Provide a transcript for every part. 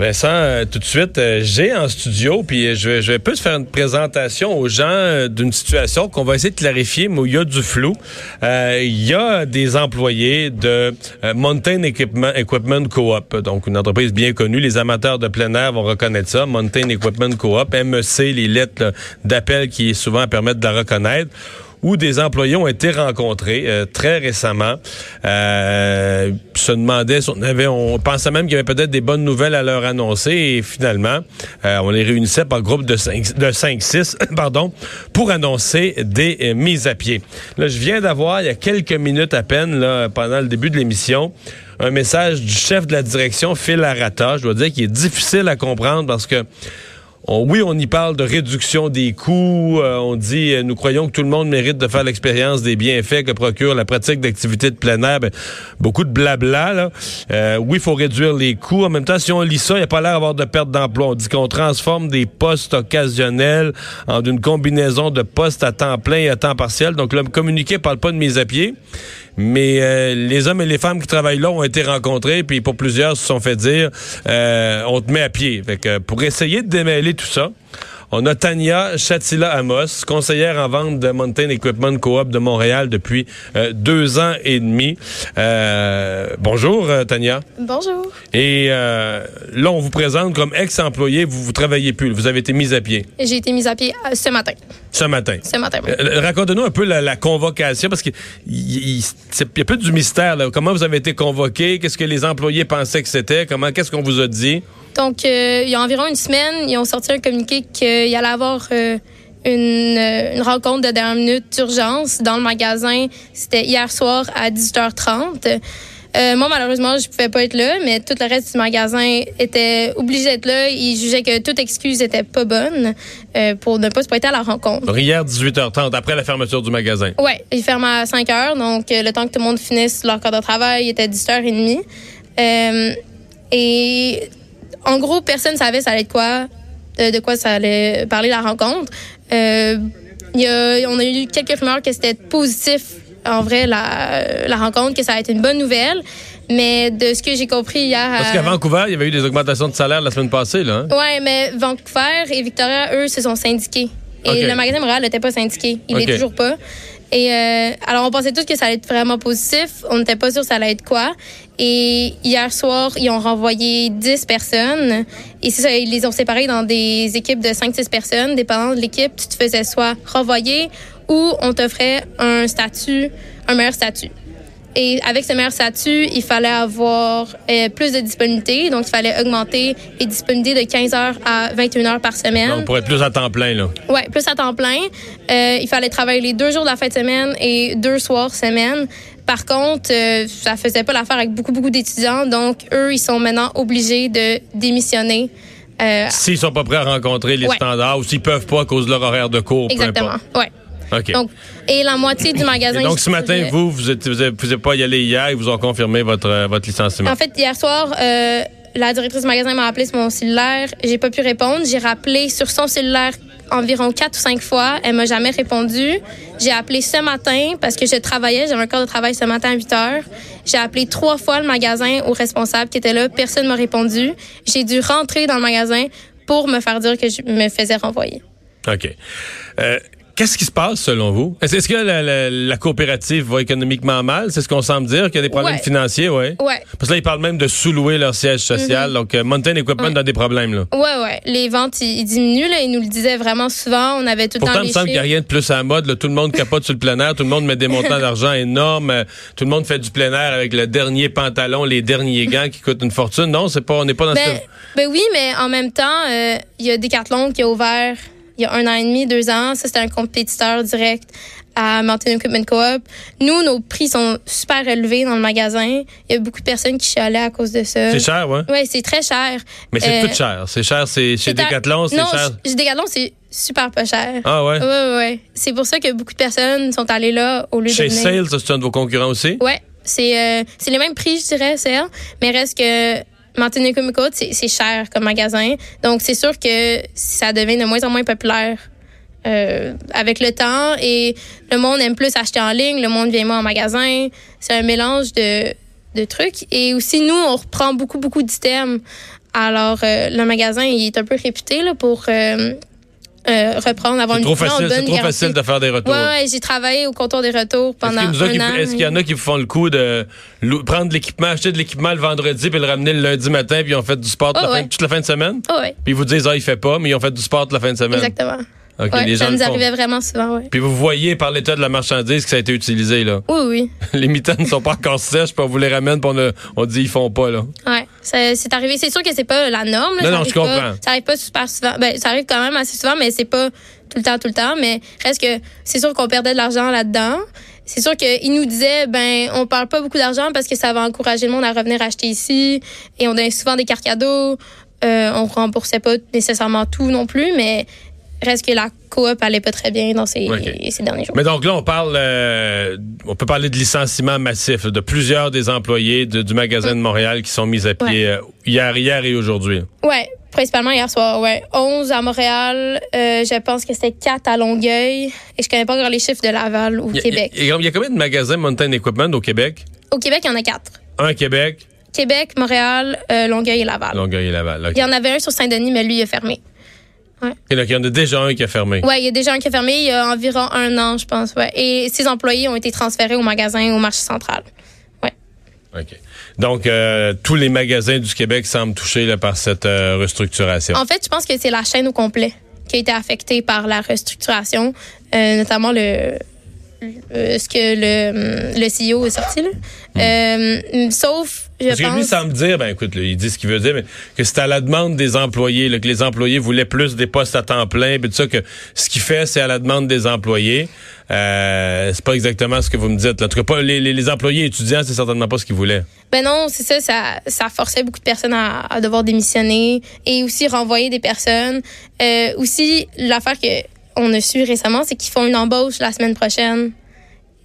Vincent, euh, tout de suite, euh, j'ai en studio, puis euh, je vais, je vais plus faire une présentation aux gens d'une situation qu'on va essayer de clarifier, mais où il y a du flou. Il y a des employés de Mountain Equipment, Equipment Co-op, donc une entreprise bien connue. Les amateurs de plein air vont reconnaître ça. Mountain Equipment Co-op, MEC, les lettres d'appel qui souvent permettent de la reconnaître où des employés ont été rencontrés euh, très récemment. Euh, se demandaient on avait, on pensait même qu'il y avait peut-être des bonnes nouvelles à leur annoncer et finalement, euh, on les réunissait par groupe de 5, de 5 6, pardon, pour annoncer des euh, mises à pied. Là, je viens d'avoir, il y a quelques minutes à peine, là, pendant le début de l'émission, un message du chef de la direction, Phil Arata. Je dois dire qu'il est difficile à comprendre parce que oui, on y parle de réduction des coûts. Euh, on dit, euh, nous croyons que tout le monde mérite de faire l'expérience des bienfaits que procure la pratique d'activités de plein air. Ben, beaucoup de blabla. Là. Euh, oui, il faut réduire les coûts. En même temps, si on lit ça, il n'y a pas l'air d'avoir de perte d'emploi. On dit qu'on transforme des postes occasionnels en une combinaison de postes à temps plein et à temps partiel. Donc, le communiqué parle pas de mise à pied. Mais euh, les hommes et les femmes qui travaillent là ont été rencontrés, puis pour plusieurs se sont fait dire euh, on te met à pied. Fait que pour essayer de démêler tout ça, on a Tania Chatila Amos, conseillère en vente de Mountain Equipment Co-op de Montréal depuis euh, deux ans et demi. Euh, bonjour, Tania. Bonjour. Et là, on vous présente comme ex-employé, vous vous travaillez plus, vous avez été mise à pied. J'ai été mise à pied ce matin. Ce matin. Ce matin. Racontez-nous un peu la, convocation, parce qu'il y, y, a peu du mystère. Là. Comment vous avez été convoqué? Qu'est-ce que les employés pensaient que c'était? Comment? Qu'est-ce qu'on vous a dit? Donc, euh, il y a environ une semaine, ils ont sorti un communiqué qu'il allait avoir euh, une, euh, une, rencontre de dernière minute d'urgence dans le magasin. C'était hier soir à 18h30. Moi, malheureusement, je pouvais pas être là, mais tout le reste du magasin était obligé d'être là. Ils jugeaient que toute excuse était pas bonne pour ne pas se pointer à la rencontre. Hier, 18h30, après la fermeture du magasin. Oui, il ferme à 5 h donc le temps que tout le monde finisse leur corps de travail, il était 10h30. et en gros, personne savait ça allait être quoi, de, quoi ça allait parler la rencontre. Euh, y a, on a eu quelques rumeurs que c'était positif, en vrai, la, la rencontre, que ça a été une bonne nouvelle. Mais de ce que j'ai compris hier. Parce qu'à Vancouver, il y avait eu des augmentations de salaire la semaine passée, là. Hein? Oui, mais Vancouver et Victoria, eux, se sont syndiqués. Et le magasin Montréal n'était pas syndiqué. Il n'est toujours pas. Et euh, alors, on pensait tous que ça allait être vraiment positif. On n'était pas sûr ça allait être quoi. Et hier soir, ils ont renvoyé 10 personnes. Et c'est ça, ils les ont séparés dans des équipes de 5-6 personnes. Dépendant de l'équipe, tu te faisais soit renvoyer ou on t'offrait un statut, un meilleur statut. Et avec ce meilleur statut, il fallait avoir euh, plus de disponibilité. Donc, il fallait augmenter les disponibilités de 15 heures à 21 heures par semaine. Donc, pour être plus à temps plein, là. Oui, plus à temps plein. Euh, il fallait travailler les deux jours de la fin de semaine et deux soirs semaine. Par contre, euh, ça faisait pas l'affaire avec beaucoup, beaucoup d'étudiants. Donc, eux, ils sont maintenant obligés de démissionner. Euh, S'ils sont pas prêts à rencontrer les standards ou s'ils peuvent pas à cause de leur horaire de cours. Exactement, oui. Donc, et la moitié du magasin. donc, ce matin, vous, vous n'êtes vous, pas y aller hier, ils vous ont confirmé votre, euh, votre licenciement. En fait, hier soir, euh, la directrice du magasin m'a appelé sur mon cellulaire. J'ai pas pu répondre. J'ai rappelé sur son cellulaire environ quatre ou cinq fois. Elle m'a jamais répondu. J'ai appelé ce matin parce que je travaillais. J'avais un corps de travail ce matin à 8 heures. J'ai appelé trois fois le magasin au responsable qui était là. Personne m'a répondu. J'ai dû rentrer dans le magasin pour me faire dire que je me faisais renvoyer. OK. Euh, Qu'est-ce qui se passe selon vous? Est-ce que la, coopérative va économiquement mal? C'est ce qu'on semble dire, qu'il y a des problèmes financiers, oui? Oui. Parce que là, ils parlent même de sous-louer leur siège social. Mm-hmm. Donc, euh, Mountain Equipment a des problèmes, là. Oui, oui. Les ventes, ils, diminuent, là. Ils nous le disaient vraiment souvent. On avait tout le temps Pourtant, il me semble qu'il n'y a rien de plus à la mode. Tout le monde capote sur le plein air. Tout le monde met des montants d'argent énormes. Tout le monde fait du plein air avec le dernier pantalon, les derniers gants qui coûtent une fortune. Non, c'est pas, on n'est pas dans ben, Ben oui, mais en même temps, euh, il y a Decathlon qui a ouvert il y a un an et demi, deux ans. Ça, c'était un compétiteur direct à Mountain Equipment Co-op. Nous, nos prix sont super élevés dans le magasin. Il y a beaucoup de personnes qui chialaient à cause de ça. C'est cher, ouais? Oui, c'est très cher. Mais c'est tout cher. C'est cher, c'est chez Decathlon, c'est cher. Chez Decathlon, c'est super pas cher. Ah ouais? Oui, oui, oui. C'est pour ça que beaucoup de personnes sont allées là au lieu chez de Chez Sales, c'est un de vos concurrents aussi? Oui. C'est les mêmes prix, je dirais, c'est mais reste que Mountain Comic c'est cher comme magasin. Donc, c'est sûr que ça devient de moins en moins populaire euh, avec le temps et le monde aime plus acheter en ligne, le monde vient moins en magasin. C'est un mélange de, de trucs. Et aussi, nous, on reprend beaucoup, beaucoup d'items. Alors, euh, le magasin, il est un peu réputé là, pour euh, euh, reprendre, avoir une trop facile, C'est trop facile de faire des retours. Ouais, j'ai travaillé au comptour des retours pendant un an. Est-ce qu'il y en a qui font le coup de prendre l'équipement, acheter de l'équipement le vendredi puis le ramener le lundi matin puis ils ont fait du sport toute, la, fin, de semaine? Oh, ouais. Puis ils vous disent, ah, il fait pas, mais ils ont fait du sport toute la fin de semaine. Exactement ça nous arrivait vraiment souvent, oui. Puis vous voyez par l'état de la marchandise que ça a été utilisé, là. Oui, oui. les mitaines ne sont pas encore sèches, puis on vous les ramène, puis on, on dit ils font pas, là. Oui, c'est arrivé. C'est sûr que c'est pas la norme. non, non, je comprends. ça arrive pas super souvent. Ben, ça arrive quand même assez souvent, mais c'est pas tout le temps, tout le temps. Mais reste que c'est sûr qu'on perdait de l'argent là-dedans. C'est sûr qu'ils nous disaient, ben, on parle pas beaucoup d'argent parce que ça va encourager le monde à revenir acheter ici. Et on donnait souvent des cartes cadeaux. Euh, on remboursait pas nécessairement tout non plus, mais reste que la coop allait pas très bien dans ces, derniers jours. Mais donc là, on parle, euh, on peut parler de licenciement massif de plusieurs des employés du magasin de Montréal qui sont mis à pied euh, hier, hier et aujourd'hui. Ouais, principalement hier soir. Ouais, 11 à Montréal. Euh, je pense que c'était 4 à Longueuil. Et je connais pas encore les chiffres de Laval ou Québec. Il y, a combien de magasins Mountain Equipment au Québec? Au Québec, il y en a 4. Un à Québec. Québec, Montréal, Longueuil et Laval. Longueuil et Laval. Il y en avait un sur Saint-Denis, mais lui, il est fermé. Ouais. Et donc, il y en a déjà un qui a fermé. Oui, il y a déjà un qui a fermé il y a environ un an, je pense. Ouais. Et ses employés ont été transférés au magasin, au marché central. Ouais. OK. Donc, euh, tous les magasins du Québec semblent touchés là, par cette euh, restructuration. En fait, je pense que c'est la chaîne au complet qui a été affectée par la restructuration, euh, notamment le, ce que le, le CEO est sorti. Là. Hmm. sauf parce que lui semble dire, ben écoute, il dit ce qu'il veut dire, mais que c'est à la demande des employés, que les employés voulaient plus des postes à temps plein, puis tout ça, que ce qu'il fait, c'est à la demande des employés. Euh, c'est pas exactement ce que vous me dites. En tout cas, pas les, les, employés étudiants, c'est certainement pas ce qu'ils voulaient. Ben non, c'est ça, ça, ça forçait beaucoup de personnes à, à, devoir démissionner et aussi renvoyer des personnes. Euh, aussi, l'affaire que on a su récemment, c'est qu'ils font une embauche la semaine prochaine.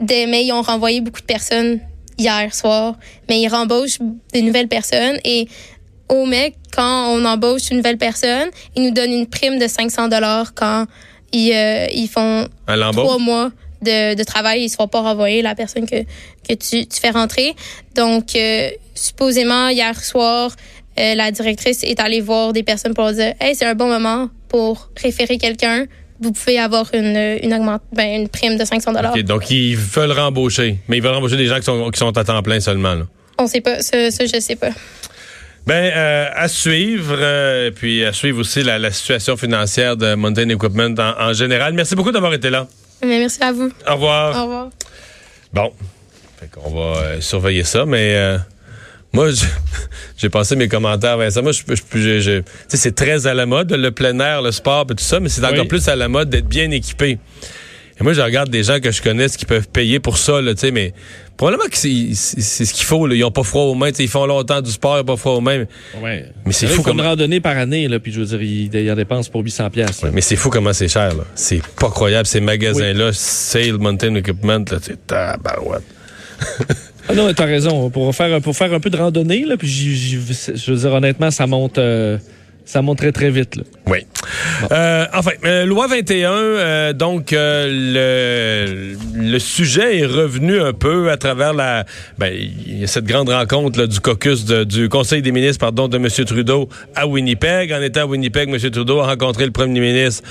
Des, mais ils ont renvoyé beaucoup de personnes hier soir, mais ils rembauchent des nouvelles personnes. Et au mec, quand on embauche une nouvelle personne, ils nous donnent une prime de 500 dollars quand ils, euh, ils font trois mois de, de travail, ils ne seront pas renvoyés la personne que, que tu, tu fais rentrer. Donc, euh, supposément, hier soir, euh, la directrice est allée voir des personnes pour leur dire Hey, c'est un bon moment pour référer quelqu'un vous pouvez avoir une, une, ben, une prime de 500 dollars. donc, ils veulent rembaucher, mais ils veulent rembaucher des gens qui sont, qui sont à temps plein seulement. Là. On sait pas. Ça, ça je sais pas. Ben, euh, à suivre, euh, puis à suivre aussi la, la, situation financière de Mountain Equipment en, en général. Merci beaucoup d'avoir été là. Mais merci à vous. Au revoir. Au revoir. Bon, fait qu'on va euh, surveiller ça, mais moi, j'ai passé mes commentaires, Vincent. Moi, je, je, je, c'est très à la mode, le plein air, le sport et tout ça, mais c'est encore plus à la mode d'être bien équipé. Et moi, je regarde des gens que je connais qui peuvent payer pour ça, là, mais probablement que c'est ce qu'il faut. Là. Ils n'ont pas froid aux mains. Ils font longtemps du sport, ils n'ont pas froid aux mains. Ouais. Mais c'est fou. comme une randonnée par année, là, puis je veux dire, ils, en dépensent pour 800 pièces. mais c'est fou comment c'est cher. C'est pas croyable. Ces magasins-là, Sale Mountain Equipment, c'est tabarouette. Ah non, t'as raison. Pour faire, pour faire un peu de randonnée, là, puis je veux dire, honnêtement, ça monte. Euh, ça monterait très vite. Là. Oui. Euh, enfin, euh, loi 21, euh, donc le, le sujet est revenu un peu à travers la ben, y a cette grande rencontre là, du caucus du Conseil des ministres pardon de M. Trudeau à Winnipeg. En étant à Winnipeg, M. Trudeau a rencontré le premier ministre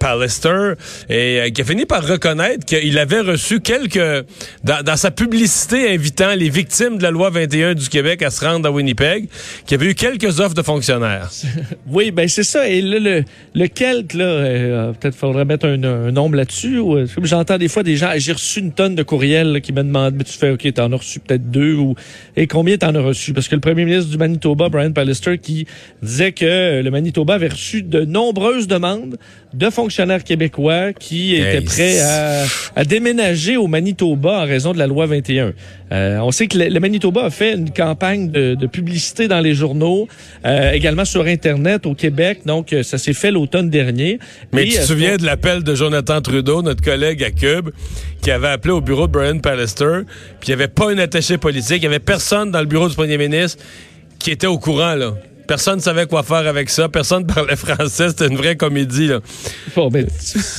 Pallister et qui a fini par reconnaître qu'il avait reçu quelques dans, dans, sa publicité invitant les victimes de la loi 21 du Québec à se rendre à Winnipeg, qu'il y avait eu quelques offres de fonctionnaires. oui, ben c'est ça. Et là, le, le Kelt, là, euh, peut-être faudrait mettre un, un nombre là-dessus. Ou, j'entends des fois des gens, j'ai reçu une tonne de courriels qui me demandent, mais tu fais, OK, t'en as reçu peut-être deux ou et combien t'en as reçu? Parce que le premier ministre du Manitoba, Brian Pallister, qui disait que le Manitoba avait reçu de nombreuses demandes de fonctionnaires québécois qui étaient prêts à, à, déménager au Manitoba en raison de la loi 21. Euh, on sait que le, Manitoba a fait une campagne de, de publicité dans les journaux, euh, également sur Internet au Québec. Donc, euh, ça s'est fait l'automne dernier. Mais tu te souviens de l'appel de Jonathan Trudeau, notre collègue à Cube, qui avait appelé au bureau de Brian Pallister, puis il n'y avait pas une attaché politique, il n'y avait personne dans le bureau du premier ministre qui était au courant, là. Personne ne savait quoi faire avec ça. Personne ne parlait français. C'était une vraie comédie. Là. Bon, ben,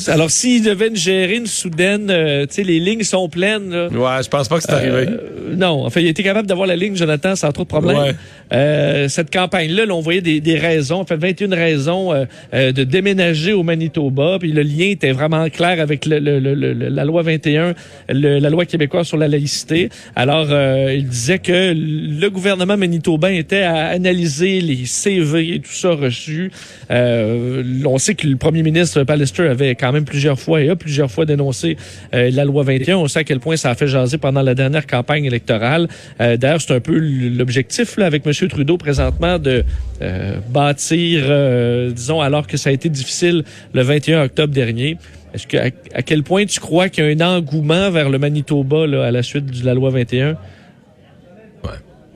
alors, s'ils devaient gérer une soudaine, euh, tu sais, les lignes sont pleines. Là, ouais, je pense pas que c'est arrivé. Euh, non, en fait, il était capable d'avoir la ligne, Jonathan, sans trop de problèmes. Euh, cette campagne-là, là, on voyait des, des, raisons, en fait, 21 raisons de déménager au Manitoba. Puis le lien était vraiment clair avec le, le, le, la loi 21, la loi québécoise sur la laïcité. Alors, il disait que le gouvernement manitobain était à analyser les CV et tout ça reçu. Euh, on sait que le premier ministre Pallister avait quand même plusieurs fois et a plusieurs fois dénoncé euh, la loi 21. On sait à quel point ça a fait jaser pendant la dernière campagne électorale. Euh, d'ailleurs, c'est un peu l'objectif avec M. Trudeau présentement de bâtir, disons, alors que ça a été difficile le 21 octobre dernier. Est-ce que à, quel point tu crois qu'il y a un engouement vers le Manitoba là, à la suite de la loi 21? Ouais.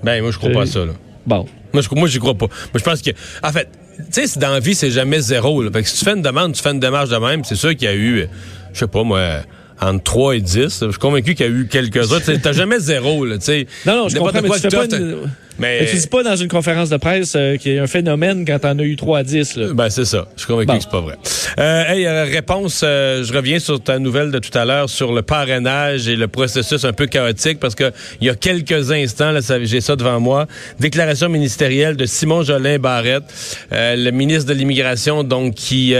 Ben, moi, je crois pas à ça. Là. Bon. Moi, je, moi, j'y crois pas. Moi, je pense que, en fait, tu sais, dans la vie, c'est jamais zéro. Là. Fait que si tu fais une demande, tu fais une démarche de même, c'est sûr qu'il y a eu, je sais pas, moi, entre 3 et 10. Je suis convaincu qu'il y a eu quelques-uns. T'as jamais zéro, là, tu sais. Non, non, je comprends, mais tu fais pas mais tu dis pas dans une conférence de presse euh, qu'il y a un phénomène quand t'en as eu 3 à 10. Là. Ben, c'est ça. Je suis convaincu que c'est pas vrai. Euh, hey, euh, réponse, euh, je reviens sur ta nouvelle de tout à l'heure sur le parrainage et le processus un peu chaotique parce que il y a quelques instants, là, j'ai ça devant moi, déclaration ministérielle de Simon Jolin Barrette, le ministre de l'Immigration, donc qui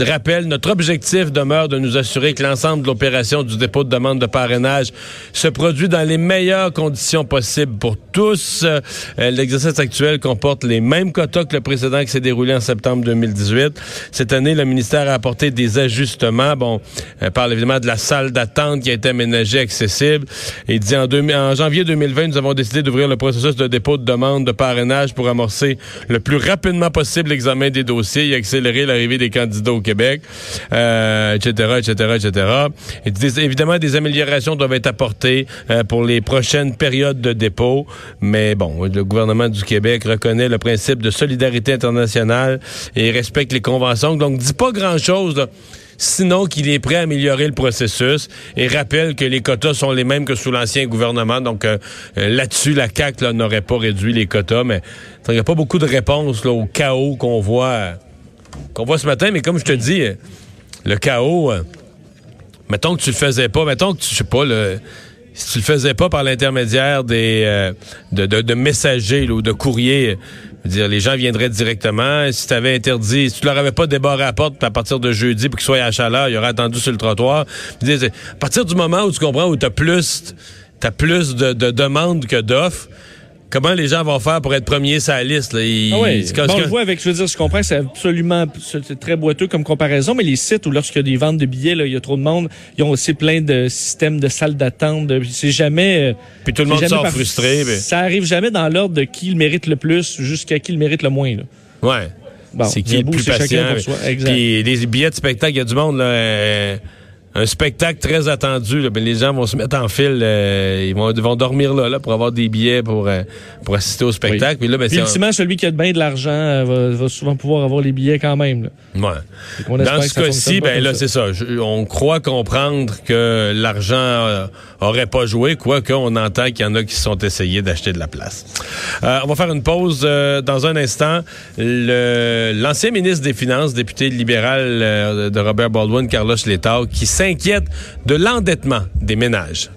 rappelle notre objectif demeure de nous assurer que l'ensemble de l'opération du dépôt de demande de parrainage se produit dans les meilleures conditions possibles pour tous. Euh, l'exercice actuel comporte les mêmes quotas que le précédent qui s'est déroulé en septembre 2018. Cette année, le ministère a apporté des ajustements. Bon, on parle évidemment de la salle d'attente qui a été aménagée accessible. Il dit en, janvier 2020, nous avons décidé d'ouvrir le processus de dépôt de demande de parrainage pour amorcer le plus rapidement possible l'examen des dossiers et accélérer l'arrivée des candidats au Québec, euh, etc., etc., etc. Et évidemment, des améliorations doivent être apportées euh, pour les prochaines périodes de dépôt. Mais bon, le gouvernement du Québec reconnaît le principe de solidarité internationale et respecte les conventions. Donc, dit pas grand-chose. sinon qu'il est prêt à améliorer le processus et rappelle que les quotas sont les mêmes que sous l'ancien gouvernement. Donc euh, euh, là-dessus, la CAQ n'aurait pas réduit les quotas, mais il n'y a pas beaucoup de réponses au chaos qu'on voit, qu'on voit ce matin. Mais comme je te dis, euh, le chaos, mettons que tu le faisais pas, mettons que tu, je sais pas, le si tu le faisais pas par l'intermédiaire des euh, de, de, messagers ou de courriers, dire les gens viendraient directement. Si tu avais interdit, si tu leur avais pas débarré à la porte à partir de jeudi pour qu'ils soient à chaleur, ils auraient attendu sur le trottoir. à partir du moment où tu comprends où tu as plus t'as plus de, de demandes que d'offres, comment les gens vont faire pour être premiers sur la liste? Là? ah oui. on le voit avec, je veux dire, je comprends, c'est absolument c'est très boiteux comme comparaison, mais les sites où lorsqu'il y a des ventes de billets, là, il y a trop de monde, ils ont aussi plein de systèmes de salles d'attente. C'est jamais. Euh, Puis tout le monde sort frustré. Mais... Ça arrive jamais dans l'ordre de qui le mérite le plus jusqu'à qui le mérite le moins. Là. Ouais. c'est qui est le plus patient. Puis des billets de spectacle, il y a du monde là. Euh, un spectacle très attendu. Ben, les gens vont se mettre en file, euh, ils vont, vont dormir là, là, pour avoir des billets pour, euh, pour assister au spectacle. Puis là, ben, ultimement, celui qui a bien de l'argent euh, va, souvent pouvoir avoir les billets quand même. Là. Ouais. Dans ce cas-ci, ben là, c'est ça. on croit comprendre que l'argent aurait pas joué, quoique on entend qu'il y en a qui sont essayés d'acheter de la place. on va faire une pause dans un instant. L'ancien ministre des Finances, député libéral de Robert Baldwin, Carlos Letao, qui s'inquiète de l'endettement des ménages.